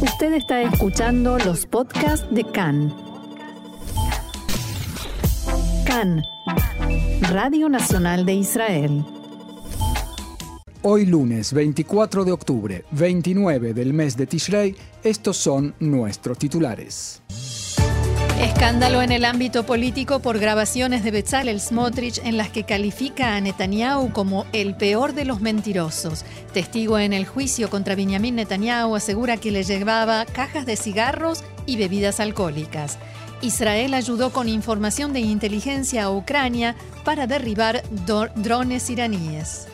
Usted está escuchando los podcasts de CAN. CAN, Radio Nacional de Israel. Hoy lunes 24 de octubre, 29 del mes de Tishrei, estos son nuestros titulares. Escándalo en el ámbito político por grabaciones de Bezalel Smotrich en las que califica a Netanyahu como el peor de los mentirosos. Testigo en el juicio contra Benjamin Netanyahu asegura que le llevaba cajas de cigarros y bebidas alcohólicas. Israel ayudó con información de inteligencia a Ucrania para derribar drones iraníes.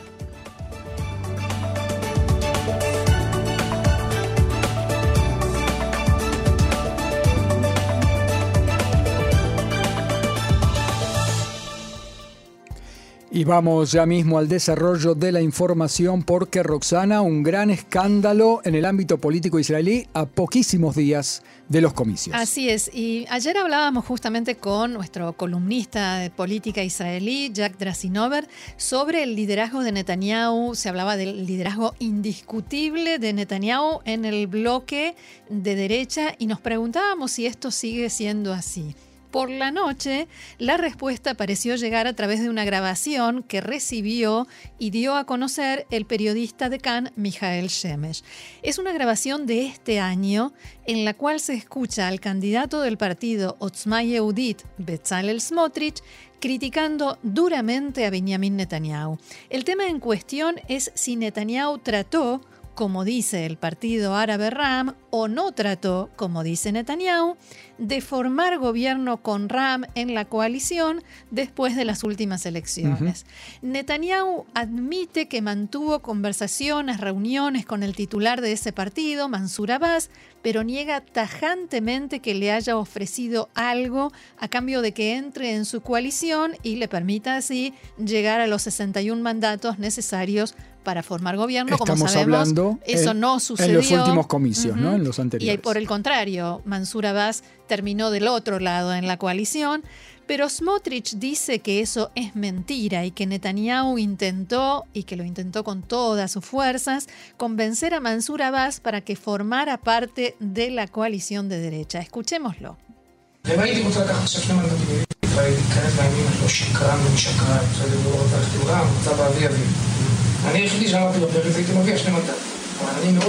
Y vamos ya mismo al desarrollo de la información porque Roxana, un gran escándalo en el ámbito político israelí a poquísimos días de los comicios. Así es, y ayer hablábamos justamente con nuestro columnista de política israelí, Jack Drasinover, sobre el liderazgo de Netanyahu. Se hablaba del liderazgo indiscutible de Netanyahu en el bloque de derecha y nos preguntábamos si esto sigue siendo así. Por la noche, la respuesta pareció llegar a través de una grabación que recibió y dio a conocer el periodista de Cannes, Mijael Shemesh. Es una grabación de este año en la cual se escucha al candidato del partido Otzma Yehudit, Bezalel Smotrich, criticando duramente a Benjamin Netanyahu. El tema en cuestión es si Netanyahu trató como dice el partido árabe RAM, o no trató, como dice Netanyahu, de formar gobierno con RAM en la coalición después de las últimas elecciones. Netanyahu admite que mantuvo conversaciones, reuniones con el titular de ese partido, Mansur Abbas, pero niega tajantemente que le haya ofrecido algo a cambio de que entre en su coalición y le permita así llegar a los 61 mandatos necesarios para formar gobierno, como sabemos, eso no sucedió. En los últimos comicios, ¿no? En los anteriores. Y por el contrario, Mansur Abbas terminó del otro lado en la coalición, pero Smotrich dice que eso es mentira y que Netanyahu intentó, y que lo intentó con todas sus fuerzas, convencer a Mansur Abbas para que formara parte de la coalición de derecha. Escuchémoslo.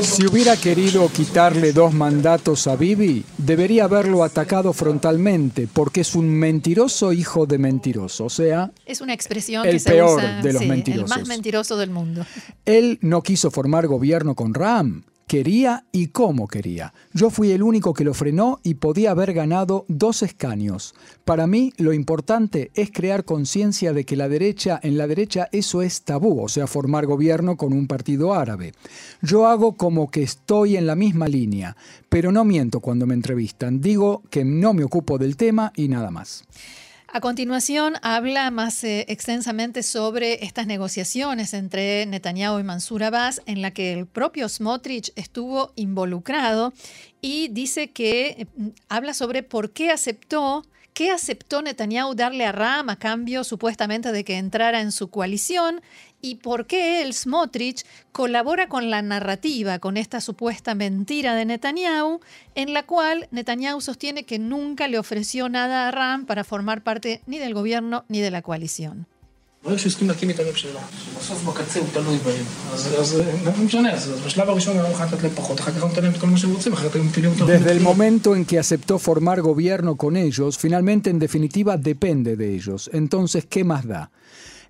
Si hubiera querido quitarle dos mandatos a Bibi, debería haberlo atacado frontalmente, porque es un mentiroso hijo de mentiroso. O sea, es una expresión el que peor se usa, de los sí, mentirosos. El más mentiroso del mundo. Él no quiso formar gobierno con Ram quería y cómo quería. Yo fui el único que lo frenó y podía haber ganado dos escaños. Para mí lo importante es crear conciencia de que la derecha, en la derecha eso es tabú, o sea, formar gobierno con un partido árabe. Yo hago como que estoy en la misma línea, pero no miento cuando me entrevistan. Digo que no me ocupo del tema y nada más. A continuación, habla más eh, extensamente sobre estas negociaciones entre Netanyahu y Mansur Abbas, en la que el propio Smotrich estuvo involucrado y dice que mm, habla sobre por qué aceptó ¿Qué aceptó Netanyahu darle a Ram a cambio supuestamente de que entrara en su coalición? ¿Y por qué él, Smotrich, colabora con la narrativa, con esta supuesta mentira de Netanyahu, en la cual Netanyahu sostiene que nunca le ofreció nada a Ram para formar parte ni del gobierno ni de la coalición? Desde el momento en que aceptó formar gobierno con ellos, finalmente en definitiva depende de ellos. Entonces, ¿qué más da?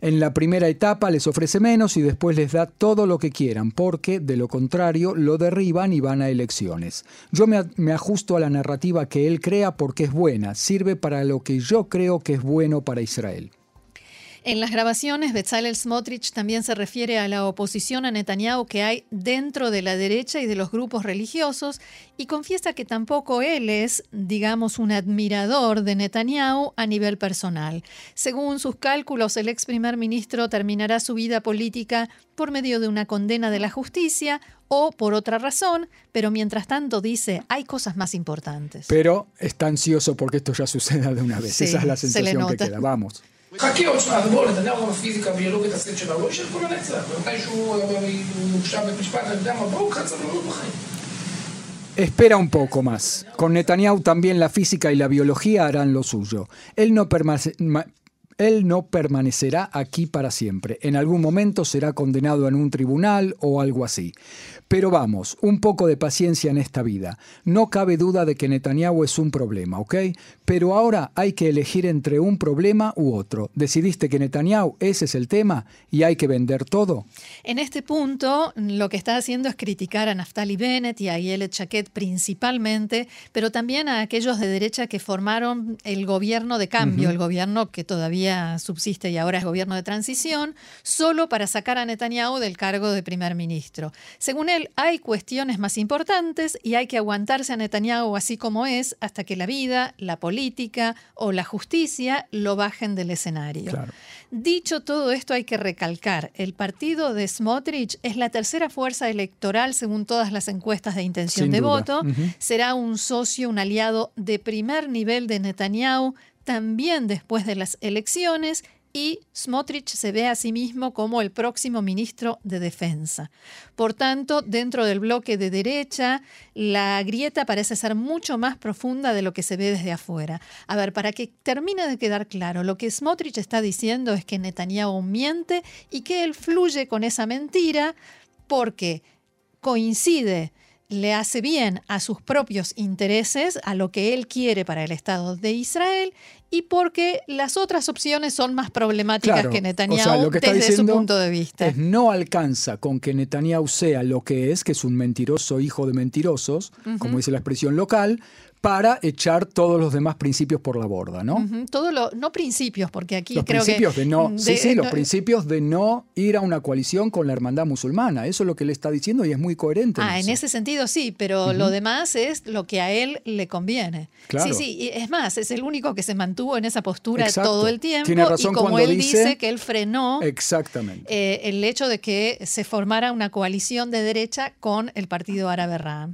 En la primera etapa les ofrece menos y después les da todo lo que quieran, porque de lo contrario lo derriban y van a elecciones. Yo me, me, ajusto a la narrativa que él crea porque es buena, sirve para lo que yo creo que es bueno para Israel. En las grabaciones, Bezalel Smotrich también se refiere a la oposición a Netanyahu que hay dentro de la derecha y de los grupos religiosos y confiesa que tampoco él es, digamos, un admirador de Netanyahu a nivel personal. Según sus cálculos, el ex primer ministro terminará su vida política por medio de una condena de la justicia o por otra razón, pero mientras tanto dice, hay cosas más importantes. Pero está ansioso porque esto ya suceda de una vez. Sí, Esa es la sensación que queda. Vamos. חכה עוד שנייה, בואו, נתניהו גם הפיזיקה, ביולוגית, הסט שלה, לא יישאר כל הנצח. ומתי שהוא יורשע בבית משפט, אני יודע מה, בואו, קצת סבלנות בחיים. Espera un poco más. Con Netanyahu también la física y la biología harán lo suyo. Él no, él no permanecerá aquí para siempre. En algún momento será condenado en un tribunal o algo así. Pero vamos, un poco de paciencia en esta vida. No cabe duda de que Netanyahu es un problema, ¿ok? Pero ahora hay que elegir entre un problema u otro. ¿Decidiste que Netanyahu ese es el tema y hay que vender todo? En este punto, lo que está haciendo es criticar a Naftali Bennett y a Yelet Chaquet principalmente, pero también a aquellos de derecha que formaron el gobierno de cambio, el gobierno que todavía subsiste y ahora es gobierno de transición, solo para sacar a Netanyahu del cargo de primer ministro. Según él, hay cuestiones más importantes y hay que aguantarse a Netanyahu así como es hasta que la vida, la política o la justicia lo bajen del escenario. Dicho todo esto, hay que recalcar, el partido de Smotrich es la tercera fuerza electoral según todas las encuestas de intención de voto. Será un socio, un aliado de primer nivel de Netanyahu también después de las elecciones y Smotrich se ve a sí mismo como el próximo ministro de Defensa. Por tanto, dentro del bloque de derecha, la grieta parece ser mucho más profunda de lo que se ve desde afuera. A ver, para que termine de quedar claro, lo que Smotrich está diciendo es que Netanyahu miente y que él fluye con esa mentira porque coincide le hace bien a sus propios intereses, a lo que él quiere para el Estado de Israel, y porque las otras opciones son más problemáticas que Netanyahu desde su punto de vista. no alcanza con que Netanyahu sea lo que es, que es un mentiroso hijo de mentirosos, como dice la expresión local, para echar todos los demás principios por la borda, ¿no? Todo lo, no principios, porque aquí los creo principios que... De no, sí, sí, los principios de no ir a una coalición con la hermandad musulmana. Eso es lo que le está diciendo y es muy coherente. Ah, en, ese sentido sí, pero lo demás es lo que a él le conviene. Sí, sí, es más, es el único que se mantuvo en esa postura todo el tiempo. Tiene razón y como él dice, que él frenó exactamente. Eh, el hecho de que se formara una coalición de derecha con el partido árabe Ram.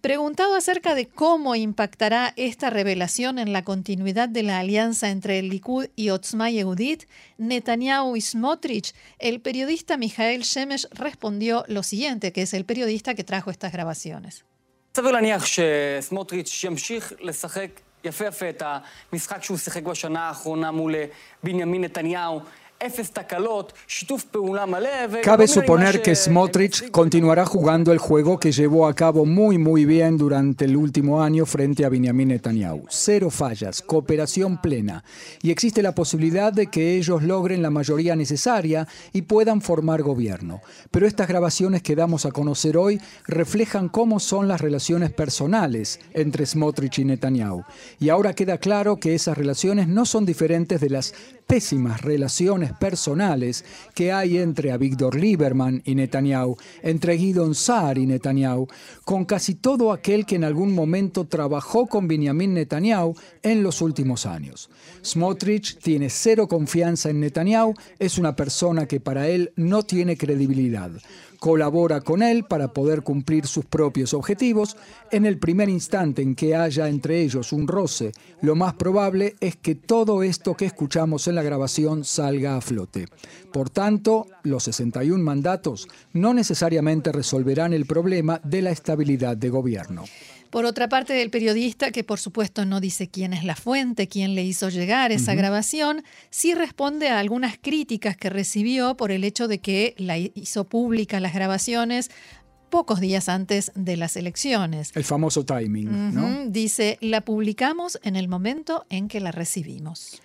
Preguntado acerca de cómo impactar impactará esta revelación en la continuidad de la alianza entre el Likud y Otzma Yehudit, Netanyahu y Smotrich, el periodista Mijael Shemesh respondió lo siguiente, que es el periodista que trajo estas grabaciones. Cabe suponer que Smotrich continuará jugando el juego que llevó a cabo muy muy bien durante el último año frente a Benjamin Netanyahu. Cero fallas, cooperación plena. Y existe la posibilidad de que ellos logren la mayoría necesaria y puedan formar gobierno. Pero estas grabaciones que damos a conocer hoy reflejan cómo son las relaciones personales entre Smotrich y Netanyahu. Y ahora queda claro que esas relaciones no son diferentes de las pésimas relaciones personales que hay entre Avigdor Lieberman y Netanyahu, entre Guidon Saar y Netanyahu, con casi todo aquel que en algún momento trabajó con Benjamin Netanyahu en los últimos años. Smotrich tiene cero confianza en Netanyahu, es una persona que para él no tiene credibilidad colabora con él para poder cumplir sus propios objetivos. En el primer instante en que haya entre ellos un roce, lo más probable es que todo esto que escuchamos en la grabación salga a flote. Por tanto, los 61 mandatos no necesariamente resolverán el problema de la estabilidad de gobierno. Por otra parte, el periodista, que por supuesto no dice quién es la fuente, quién le hizo llegar esa grabación, sí responde a algunas críticas que recibió por el hecho de que la hizo pública las grabaciones pocos días antes de las elecciones. El famoso timing, ¿no? Dice, la publicamos en el momento en que la recibimos.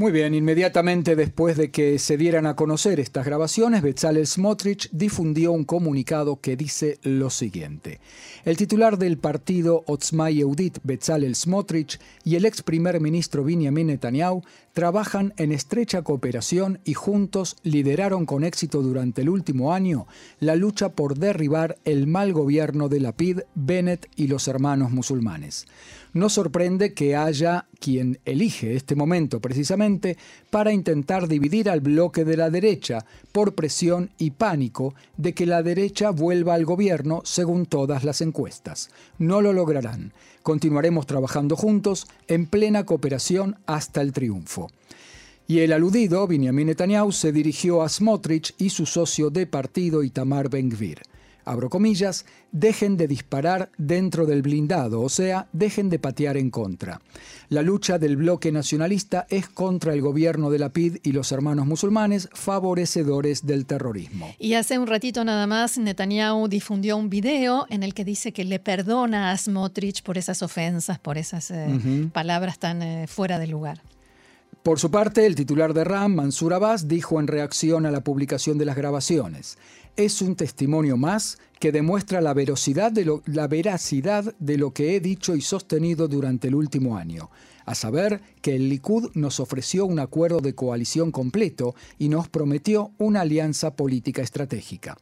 Muy bien, inmediatamente después de que se dieran a conocer estas grabaciones, Bezalel Smotrich difundió un comunicado que dice lo siguiente. El titular del partido Otzma Yehudit, Bezalel Smotrich, y el ex primer ministro Benjamin Netanyahu trabajan en estrecha cooperación y juntos lideraron con éxito durante el último año la lucha por derribar el mal gobierno de Lapid, Bennett y los hermanos musulmanes. No sorprende que haya quien elige este momento precisamente para intentar dividir al bloque de la derecha por presión y pánico de que la derecha vuelva al gobierno según todas las encuestas. No lo lograrán. Continuaremos trabajando juntos en plena cooperación hasta el triunfo. Y el aludido, Benjamin Netanyahu, se dirigió a Smotrich y su socio de partido Itamar Ben-Gvir. Abro comillas, dejen de disparar dentro del blindado, o sea, dejen de patear en contra. La lucha del bloque nacionalista es contra el gobierno de la PID y los hermanos musulmanes, favorecedores del terrorismo. Y hace un ratito nada más, Netanyahu difundió un video en el que dice que le perdona a Smotrich por esas ofensas, por esas eh, palabras tan eh, fuera de lugar. Por su parte, el titular de RAM, Mansur Abbas, dijo en reacción a la publicación de las grabaciones, es un testimonio más que demuestra la veracidad, de lo, la veracidad de lo que he dicho y sostenido durante el último año, a saber que el Likud nos ofreció un acuerdo de coalición completo y nos prometió una alianza política estratégica.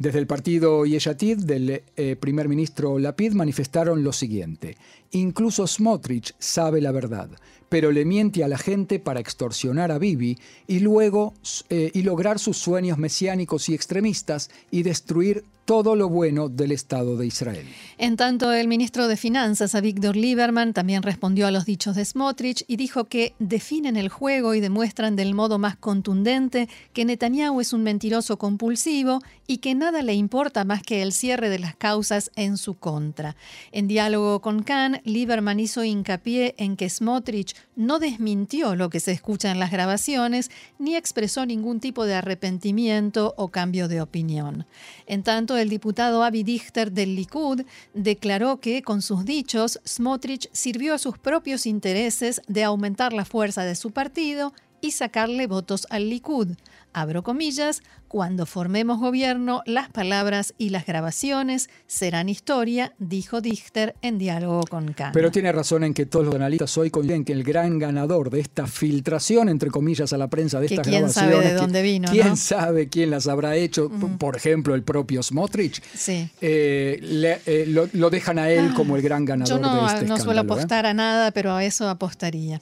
Desde el partido Yeshatid del eh, primer ministro Lapid manifestaron lo siguiente. Incluso Smotrich sabe la verdad, pero le miente a la gente para extorsionar a Bibi y luego eh, y lograr sus sueños mesiánicos y extremistas y destruir todo lo bueno del Estado de Israel. En tanto, el ministro de Finanzas, Avigdor Lieberman, también respondió a los dichos de Smotrich y dijo que definen el juego y demuestran del modo más contundente que Netanyahu es un mentiroso compulsivo y que nada le importa más que el cierre de las causas en su contra. En diálogo con Khan, Lieberman hizo hincapié en que Smotrich no desmintió lo que se escucha en las grabaciones ni expresó ningún tipo de arrepentimiento o cambio de opinión. En tanto, el diputado Avi Dichter del Likud declaró que con sus dichos Smotrich sirvió a sus propios intereses de aumentar la fuerza de su partido y sacarle votos al Likud. Abro comillas, cuando formemos gobierno, las palabras y las grabaciones serán historia, dijo Dichter en diálogo con Khan. Pero tiene razón en que todos los analistas hoy coinciden que el gran ganador de esta filtración, entre comillas, a la prensa de estas quién grabaciones. sabe de dónde vino, ¿Quién ¿no? sabe quién las habrá hecho? Por ejemplo, el propio Smotrich. Sí. Eh, le- eh, lo, lo dejan a él como el gran ganador Yo no, de este no suelo escándalo, ¿eh? apostar a nada, pero a eso apostaría.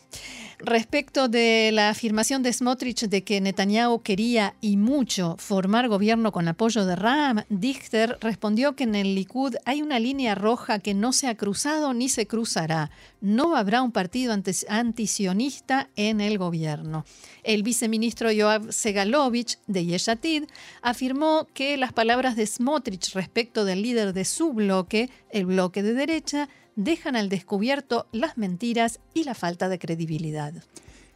Respecto de la afirmación de Smotrich de que Netanyahu quería y mucho formar gobierno con apoyo de Ram, Dichter respondió que en el Likud hay una línea roja que no se ha cruzado ni se cruzará. No habrá un partido antisionista en el gobierno. El viceministro Yoav Segalovich de Yeshatid afirmó que las palabras de Smotrich respecto del líder de su bloque, el bloque de derecha, dejan al descubierto las mentiras y la falta de credibilidad.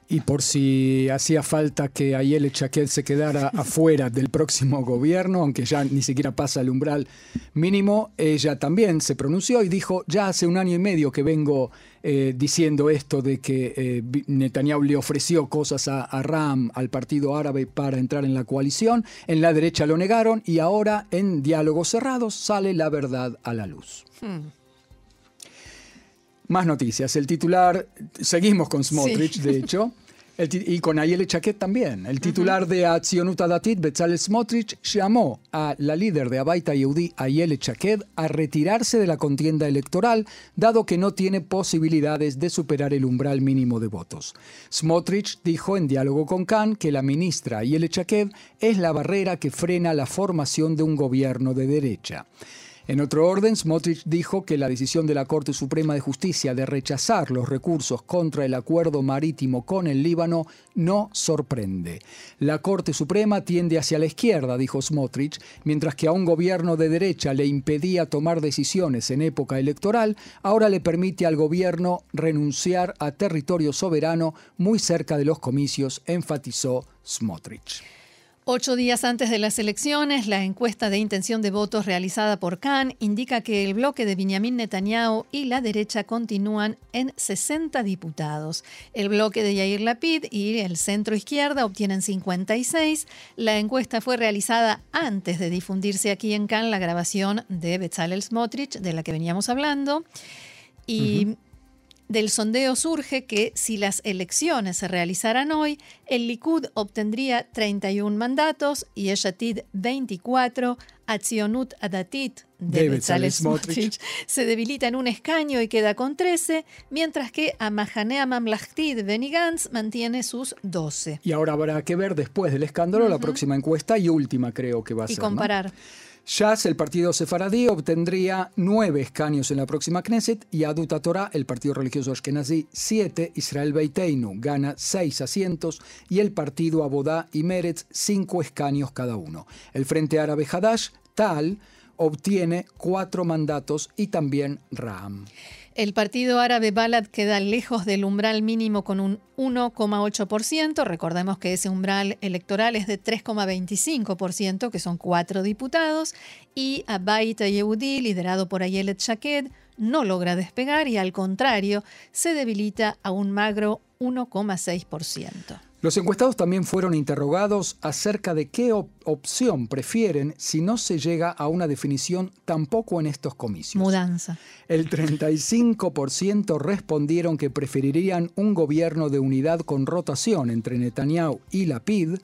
Y por si hacía falta que Ayel Chaquet se quedara afuera del próximo gobierno, aunque ya ni siquiera pasa el umbral mínimo, ella también se pronunció y dijo, ya hace un año y medio que vengo eh, diciendo esto de que eh, Netanyahu le ofreció cosas a, a Ram, al partido árabe, para entrar en la coalición, en la derecha lo negaron y ahora en diálogos cerrados sale la verdad a la luz. Más noticias. El titular, seguimos con Smotrich, Sí. de hecho, el y con Ayele Chaquet también. El titular de Atzionut Datit, Bezalel Smotrich, llamó a la líder de Abaita Yehudi, Ayele Chaquet, a retirarse de la contienda electoral, dado que no tiene posibilidades de superar el umbral mínimo de votos. Smotrich dijo en diálogo con Khan que la ministra Ayele Chaquet es la barrera que frena la formación de un gobierno de derecha. En otro orden, Smotrich dijo que la decisión de la Corte Suprema de Justicia de rechazar los recursos contra el acuerdo marítimo con el Líbano no sorprende. La Corte Suprema tiende hacia la izquierda, dijo Smotrich, mientras que a un gobierno de derecha le impedía tomar decisiones en época electoral, ahora le permite al gobierno renunciar a territorio soberano muy cerca de los comicios, enfatizó Smotrich. Ocho días antes de las elecciones, la encuesta de intención de votos realizada por Khan indica que el bloque de Benjamin Netanyahu y la derecha continúan en 60 diputados. El bloque de Yair Lapid y el centro izquierda obtienen 56. La encuesta fue realizada antes de difundirse aquí en Khan la grabación de Bezalel Smotrich, de la que veníamos hablando. Y del sondeo surge que si las elecciones se realizaran hoy, el Likud obtendría 31 mandatos, Yeshatid 24, Atzionut Adatit de Bezalel Smotrich. Se debilita en un escaño y queda con 13, mientras que Amahanea Mamlahti de Benny Gantz mantiene sus 12. Y ahora habrá que ver después del escándalo la próxima encuesta y última creo que va a Y ser. ¿no? comparar. Shas, el partido sefaradí, obtendría nueve escaños en la próxima Knesset y Adut Torah, el partido religioso ashkenazí, siete. Israel Beiteinu gana seis asientos y el partido Abodá y Meretz cinco escaños cada uno. El Frente Árabe Hadash, Tal, obtiene cuatro mandatos y también Ram. El partido árabe Balad queda lejos del umbral mínimo con un 1,8%. Recordemos que ese umbral electoral es de 3,25%, que son cuatro diputados. Y Abayt Yehudi, liderado por Ayelet Shaked, no logra despegar y al contrario, se debilita a un magro 1,6%. Los encuestados también fueron interrogados acerca de qué opción prefieren si no se llega a una definición tampoco en estos comicios. Mudanza. El 35% respondieron que preferirían un gobierno de unidad con rotación entre Netanyahu y Lapid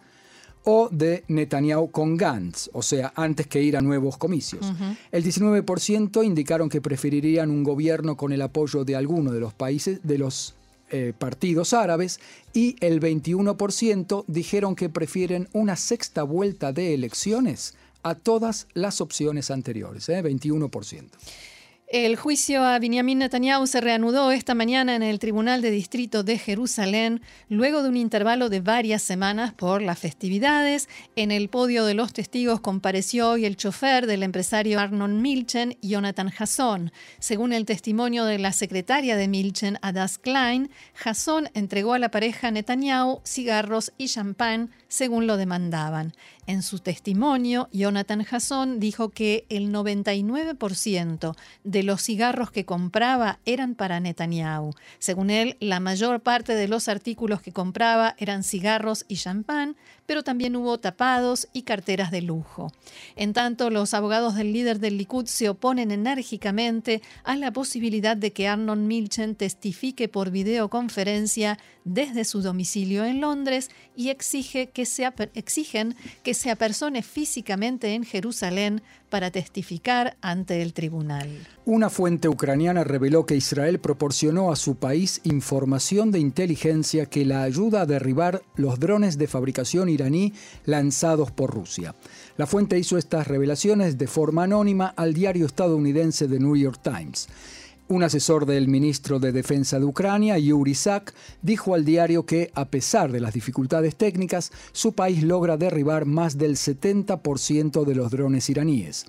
o de Netanyahu con Gantz, o sea, antes que ir a nuevos comicios. El 19% indicaron que preferirían un gobierno con el apoyo de alguno de los países de los eh, partidos árabes y el 21% dijeron que prefieren una sexta vuelta de elecciones a todas las opciones anteriores, 21%. El juicio a Benjamin Netanyahu se reanudó esta mañana en el Tribunal de Distrito de Jerusalén, luego de un intervalo de varias semanas por las festividades. En el podio de los testigos compareció hoy el chofer del empresario Arnon Milchen, Jonathan Hasson. Según el testimonio de la secretaria de Milchen, Adas Klein, Hasson entregó a la pareja Netanyahu cigarros y champán según lo demandaban. En su testimonio, Jonathan Hasson dijo que el 99% de los cigarros que compraba eran para Netanyahu. Según él, la mayor parte de los artículos que compraba eran cigarros y champán, pero también hubo tapados y carteras de lujo. En tanto, los abogados del líder del Likud se oponen enérgicamente a la posibilidad de que Arnon Milchen testifique por videoconferencia desde su domicilio en Londres y exigen que se apersone físicamente en Jerusalén para testificar ante el tribunal. Una fuente ucraniana reveló que Israel proporcionó a su país información de inteligencia que la ayuda a derribar los drones de fabricación iraní lanzados por Rusia. La fuente hizo estas revelaciones de forma anónima al diario estadounidense The New York Times. Un asesor del ministro de Defensa de Ucrania, Yuri Sak, dijo al diario que, a pesar de las dificultades técnicas, su país logra derribar más del 70% de los drones iraníes.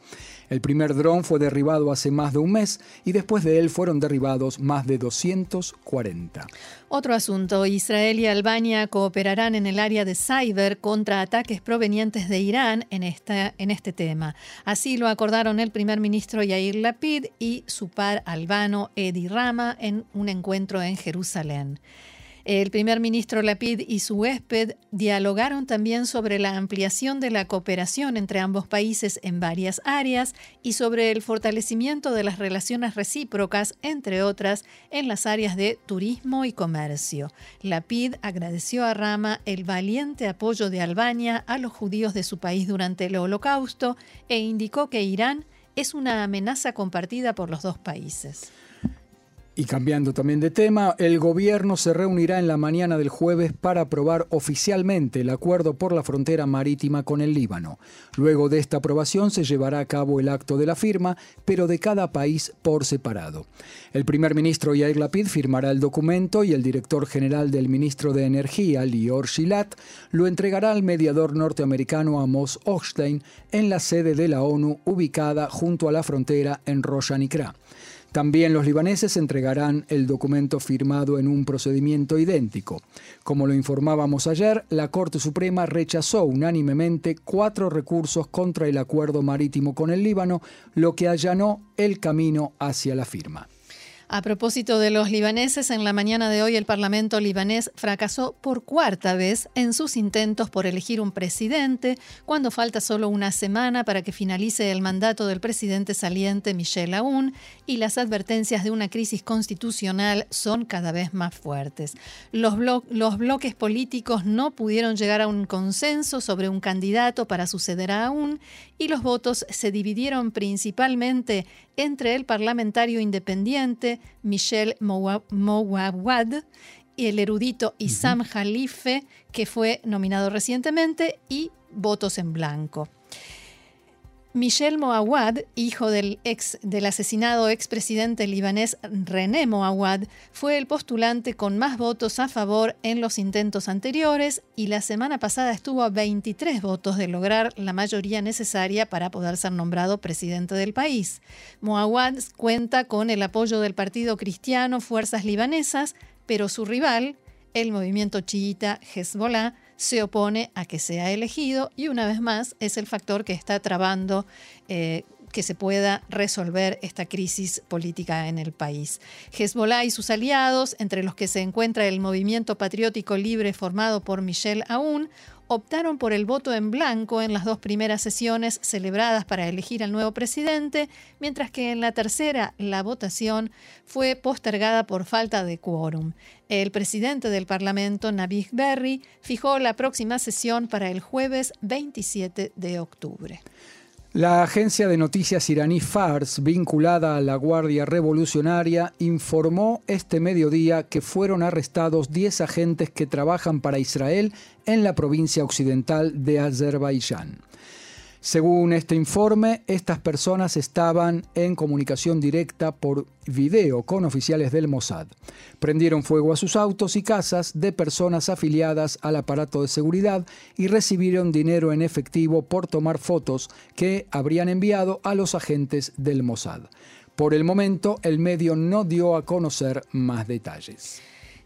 El primer dron fue derribado hace más de un mes y después de él fueron derribados más de 240. Otro asunto, Israel y Albania cooperarán en el área de cyber contra ataques provenientes de Irán en, en este tema. Así lo acordaron el primer ministro Yair Lapid y su par albano Edi Rama en un encuentro en Jerusalén. El primer ministro Lapid y su huésped dialogaron también sobre la ampliación de la cooperación entre ambos países en varias áreas y sobre el fortalecimiento de las relaciones recíprocas, entre otras, en las áreas de turismo y comercio. Lapid agradeció a Rama el valiente apoyo de Albania a los judíos de su país durante el Holocausto e indicó que Irán es una amenaza compartida por los dos países. Y cambiando también de tema, el gobierno se reunirá en la mañana del jueves para aprobar oficialmente el acuerdo por la frontera marítima con el Líbano. Luego de esta aprobación se llevará a cabo el acto de la firma, pero de cada país por separado. El primer ministro Yair Lapid firmará el documento y el director general del ministro de Energía, Lior Shilat, lo entregará al mediador norteamericano Amos Hochstein en la sede de la ONU ubicada junto a la frontera en Roshanikra. También los libaneses entregarán el documento firmado en un procedimiento idéntico. Como lo informábamos ayer, la Corte Suprema rechazó unánimemente cuatro recursos contra el acuerdo marítimo con el Líbano, lo que allanó el camino hacia la firma. A propósito de los libaneses, en la mañana de hoy el Parlamento libanés fracasó por cuarta vez en sus intentos por elegir un presidente, cuando falta solo una semana para que finalice el mandato del presidente saliente Michel Aoun y las advertencias de una crisis constitucional son cada vez más fuertes. Los, bloques políticos no pudieron llegar a un consenso sobre un candidato para suceder a Aoun y los votos se dividieron principalmente entre el parlamentario independiente Michel Mouawad y el erudito Issam Khalife, que fue nominado recientemente, y votos en blanco. Michel Moawad, hijo del, ex, del asesinado expresidente libanés René Moawad, fue el postulante con más votos a favor en los intentos anteriores y la semana pasada estuvo a 23 votos de lograr la mayoría necesaria para poder ser nombrado presidente del país. Moawad cuenta con el apoyo del Partido Cristiano Fuerzas Libanesas, pero su rival, el movimiento chiita Hezbollah, se opone a que sea elegido y una vez más es el factor que está trabando eh, que se pueda resolver esta crisis política en el país. Hezbollah y sus aliados, entre los que se encuentra el Movimiento Patriótico Libre formado por Michel Aoun, optaron por el voto en blanco en las dos primeras sesiones celebradas para elegir al nuevo presidente, mientras que en la tercera la votación fue postergada por falta de quórum. El presidente del Parlamento, Nabih Berri, fijó la próxima sesión para el jueves 27 de octubre. La agencia de noticias iraní Fars, vinculada a la Guardia Revolucionaria, informó este mediodía que fueron arrestados 10 agentes que trabajan para Israel en la provincia occidental de Azerbaiyán. Según este informe, estas personas estaban en comunicación directa por video con oficiales del Mossad. Prendieron fuego a sus autos y casas de personas afiliadas al aparato de seguridad y recibieron dinero en efectivo por tomar fotos que habrían enviado a los agentes del Mossad. Por el momento, el medio no dio a conocer más detalles.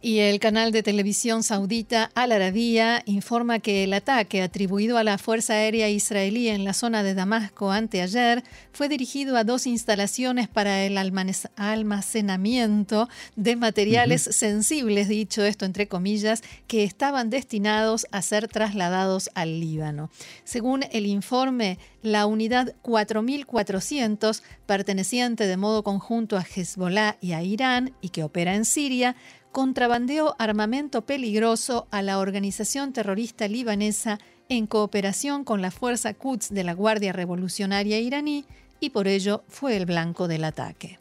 Y el canal de televisión saudita Al Arabiya informa que el ataque atribuido a la Fuerza Aérea Israelí en la zona de Damasco anteayer fue dirigido a dos instalaciones para el almacenamiento de materiales sensibles, dicho esto entre comillas, que estaban destinados a ser trasladados al Líbano. Según el informe, la unidad 4400, perteneciente de modo conjunto a Hezbollah y a Irán y que opera en Siria, contrabandeó armamento peligroso a la organización terrorista libanesa en cooperación con la fuerza Quds de la Guardia Revolucionaria iraní y por ello fue el blanco del ataque.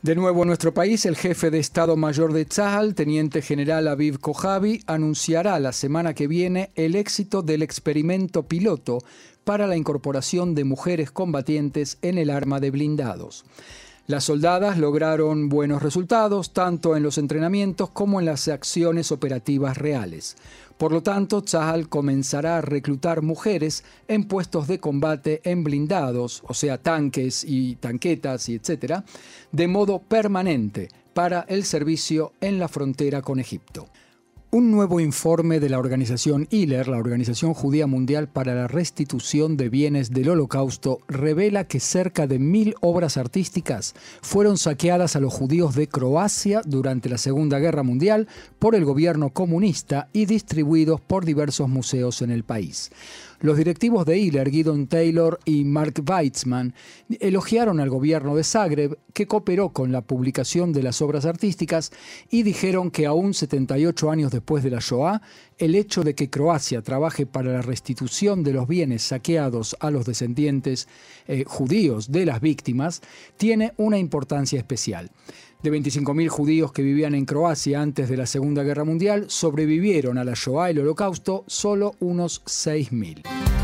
De nuevo en nuestro país, el jefe de Estado Mayor de Tzahal, teniente general Aviv Kojavi, anunciará la semana que viene el éxito del experimento piloto para la incorporación de mujeres combatientes en el arma de blindados. Las soldadas lograron buenos resultados tanto en los entrenamientos como en las acciones operativas reales. Por lo tanto, Tzahal comenzará a reclutar mujeres en puestos de combate en blindados, o sea, tanques y tanquetas y etcétera, de modo permanente para el servicio en la frontera con Egipto. Un nuevo informe de la organización ILER, la Organización Judía Mundial para la Restitución de Bienes del Holocausto, revela que cerca de mil obras artísticas fueron saqueadas a los judíos de Croacia durante la Segunda Guerra Mundial por el gobierno comunista y distribuidos por diversos museos en el país. Los directivos de Hiller, Gideon Taylor y Mark Weitzman, elogiaron al gobierno de Zagreb, que cooperó con la publicación de las obras artísticas, y dijeron que aún 78 años después de la Shoah, el hecho de que Croacia trabaje para la restitución de los bienes saqueados a los descendientes eh, judíos de las víctimas tiene una importancia especial. De 25.000 judíos que vivían en Croacia antes de la Segunda Guerra Mundial, sobrevivieron a la Shoah y el Holocausto solo unos 6.000.